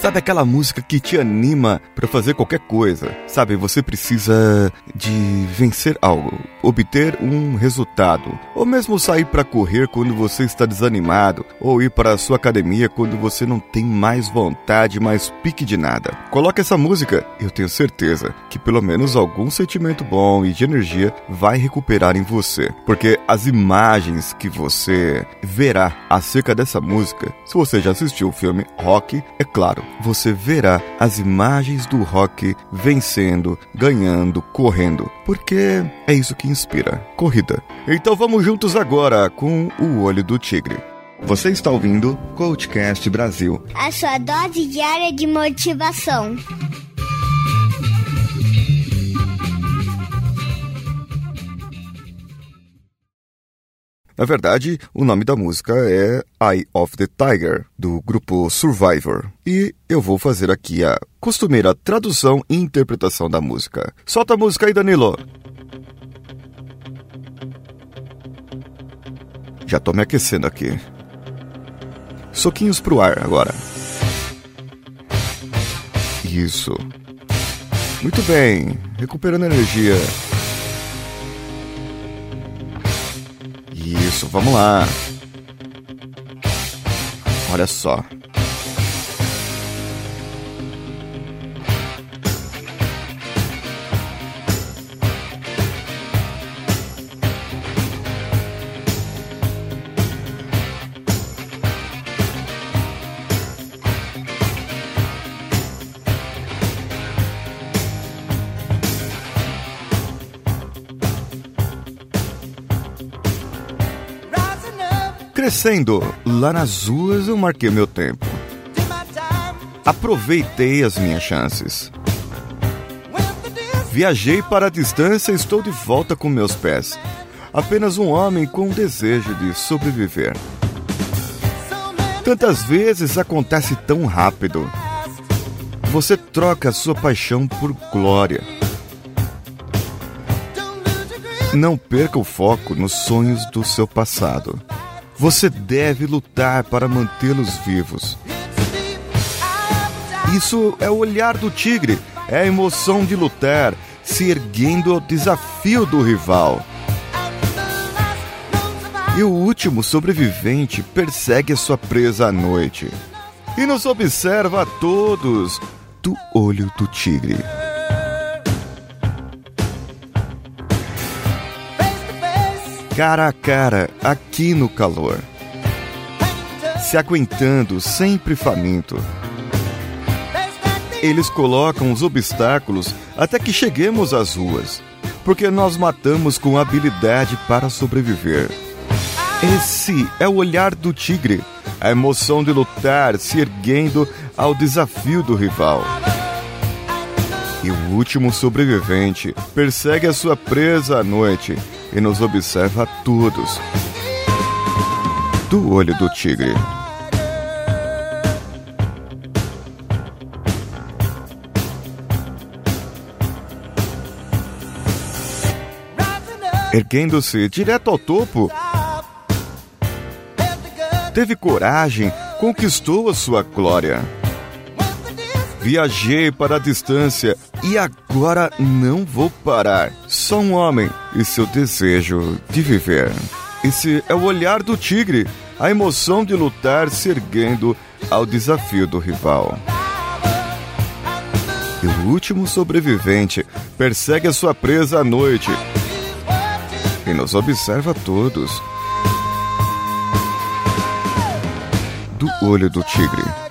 Sabe aquela música que te anima para fazer qualquer coisa? Sabe, você precisa de vencer algo, obter um resultado, ou mesmo sair para correr quando você está desanimado, ou ir para a sua academia quando você não tem mais vontade, mais pique de nada. Coloque essa música, eu tenho certeza que pelo menos algum sentimento bom e de energia vai recuperar em você, porque as imagens que você verá acerca dessa música, se você já assistiu o filme Rock, é claro, você verá as imagens do rock vencendo, ganhando, correndo, porque é isso que inspira corrida. Então vamos juntos agora com o Olho do Tigre. Você está ouvindo Coachcast Brasil a sua dose diária de motivação. Na verdade, o nome da música é Eye of the Tiger, do grupo Survivor. E eu vou fazer aqui a costumeira tradução e interpretação da música. Solta a música aí, Danilo! Já tô me aquecendo aqui. Soquinhos pro ar agora. Isso. Muito bem, recuperando energia. Isso, vamos lá. Olha só. Crescendo, lá nas ruas eu marquei meu tempo. Aproveitei as minhas chances. Viajei para a distância e estou de volta com meus pés. Apenas um homem com o desejo de sobreviver. Tantas vezes acontece tão rápido. Você troca sua paixão por glória. Não perca o foco nos sonhos do seu passado. Você deve lutar para mantê-los vivos. Isso é o olhar do tigre, é a emoção de lutar, se erguendo ao desafio do rival. E o último sobrevivente persegue a sua presa à noite e nos observa a todos do olho do tigre. Cara a cara, aqui no calor. Se aguentando, sempre faminto. Eles colocam os obstáculos até que cheguemos às ruas, porque nós matamos com habilidade para sobreviver. Esse é o olhar do tigre, a emoção de lutar se erguendo ao desafio do rival. E o último sobrevivente persegue a sua presa à noite e nos observa a todos do olho do tigre. Erguendo-se direto ao topo, teve coragem, conquistou a sua glória. Viajei para a distância e agora não vou parar. Só um homem e seu desejo de viver. Esse é o olhar do tigre, a emoção de lutar se erguendo ao desafio do rival. E o último sobrevivente persegue a sua presa à noite e nos observa todos. Do olho do tigre.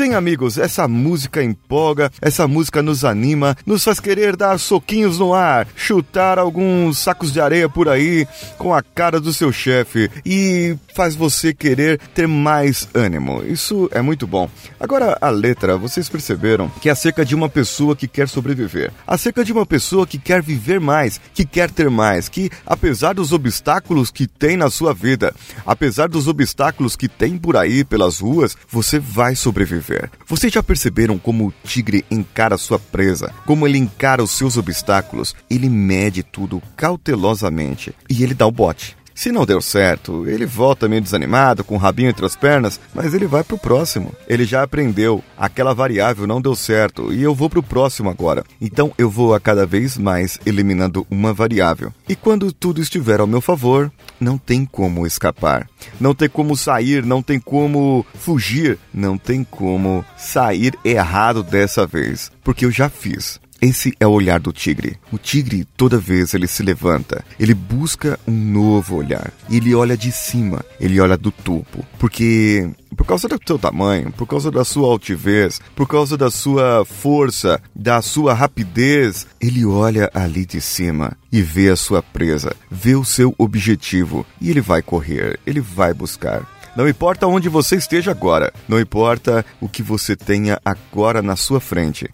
Sim, amigos, essa música empolga, essa música nos anima, nos faz querer dar soquinhos no ar, chutar alguns sacos de areia por aí com a cara do seu chefe e faz você querer ter mais ânimo. Isso é muito bom. Agora, a letra, vocês perceberam que é acerca de uma pessoa que quer sobreviver, acerca de uma pessoa que quer viver mais, que quer ter mais, que apesar dos obstáculos que tem na sua vida, apesar dos obstáculos que tem por aí pelas ruas, você vai sobreviver. Vocês já perceberam como o tigre encara sua presa? Como ele encara os seus obstáculos? Ele mede tudo cautelosamente e ele dá o bote. Se não deu certo, ele volta meio desanimado, com o rabinho entre as pernas, mas ele vai pro próximo. Ele já aprendeu, aquela variável não deu certo e eu vou pro próximo agora. Então eu vou a cada vez mais eliminando uma variável. E quando tudo estiver ao meu favor, não tem como escapar. Não tem como sair, não tem como fugir, não tem como sair errado dessa vez, porque eu já fiz. Esse é o olhar do tigre. O tigre, toda vez ele se levanta, ele busca um novo olhar. Ele olha de cima, ele olha do topo. Porque, por causa do seu tamanho, por causa da sua altivez, por causa da sua força, da sua rapidez, ele olha ali de cima e vê a sua presa, vê o seu objetivo. E ele vai correr, ele vai buscar. Não importa onde você esteja agora, não importa o que você tenha agora na sua frente.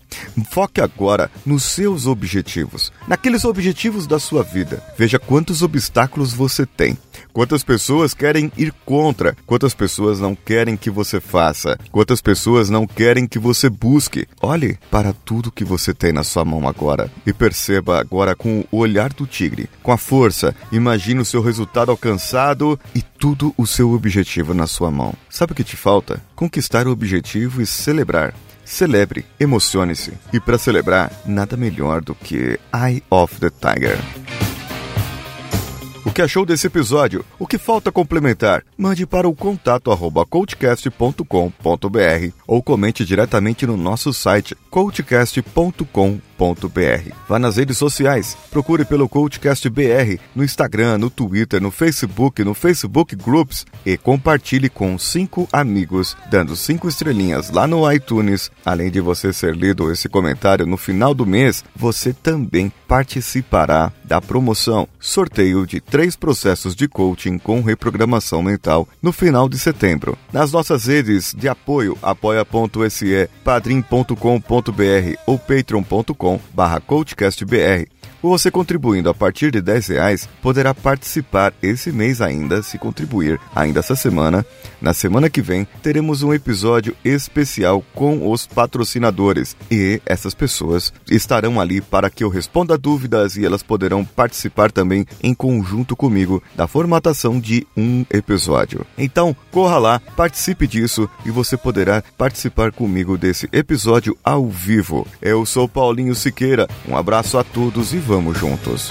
Foque agora nos seus objetivos, naqueles objetivos da sua vida. Veja quantos obstáculos você tem, quantas pessoas querem ir contra, quantas pessoas não querem que você faça, quantas pessoas não querem que você busque. Olhe para tudo que você tem na sua mão agora e perceba agora com o olhar do tigre, com a força. Imagine o seu resultado alcançado e tudo o seu objetivo na sua mão. Sabe o que te falta? Conquistar o objetivo e celebrar. Celebre, emocione-se. E para celebrar, nada melhor do que Eye of the Tiger. O que achou desse episódio? O que falta complementar? Mande para o contato arroba coachcast.com.br ou comente diretamente no nosso site coachcast.com.br coachcast.br. Vá nas redes sociais, procure pelo Coachcast BR no Instagram, no Twitter, no Facebook, no Facebook Groups e compartilhe com cinco amigos, dando cinco estrelinhas lá no iTunes. Além de você ser lido esse comentário no final do mês, você também participará da promoção sorteio de três processos de coaching com reprogramação mental no final de setembro. Nas nossas redes de apoio, apoia.se, padrim.com.br ou patreon.com barra coachcastbr você contribuindo a partir de 10 reais poderá participar esse mês ainda, se contribuir ainda essa semana. Na semana que vem teremos um episódio especial com os patrocinadores e essas pessoas estarão ali para que eu responda dúvidas e elas poderão participar também em conjunto comigo da formatação de um episódio. Então, corra lá, participe disso e você poderá participar comigo desse episódio ao vivo. Eu sou Paulinho Siqueira, um abraço a todos e vamos vamos juntos.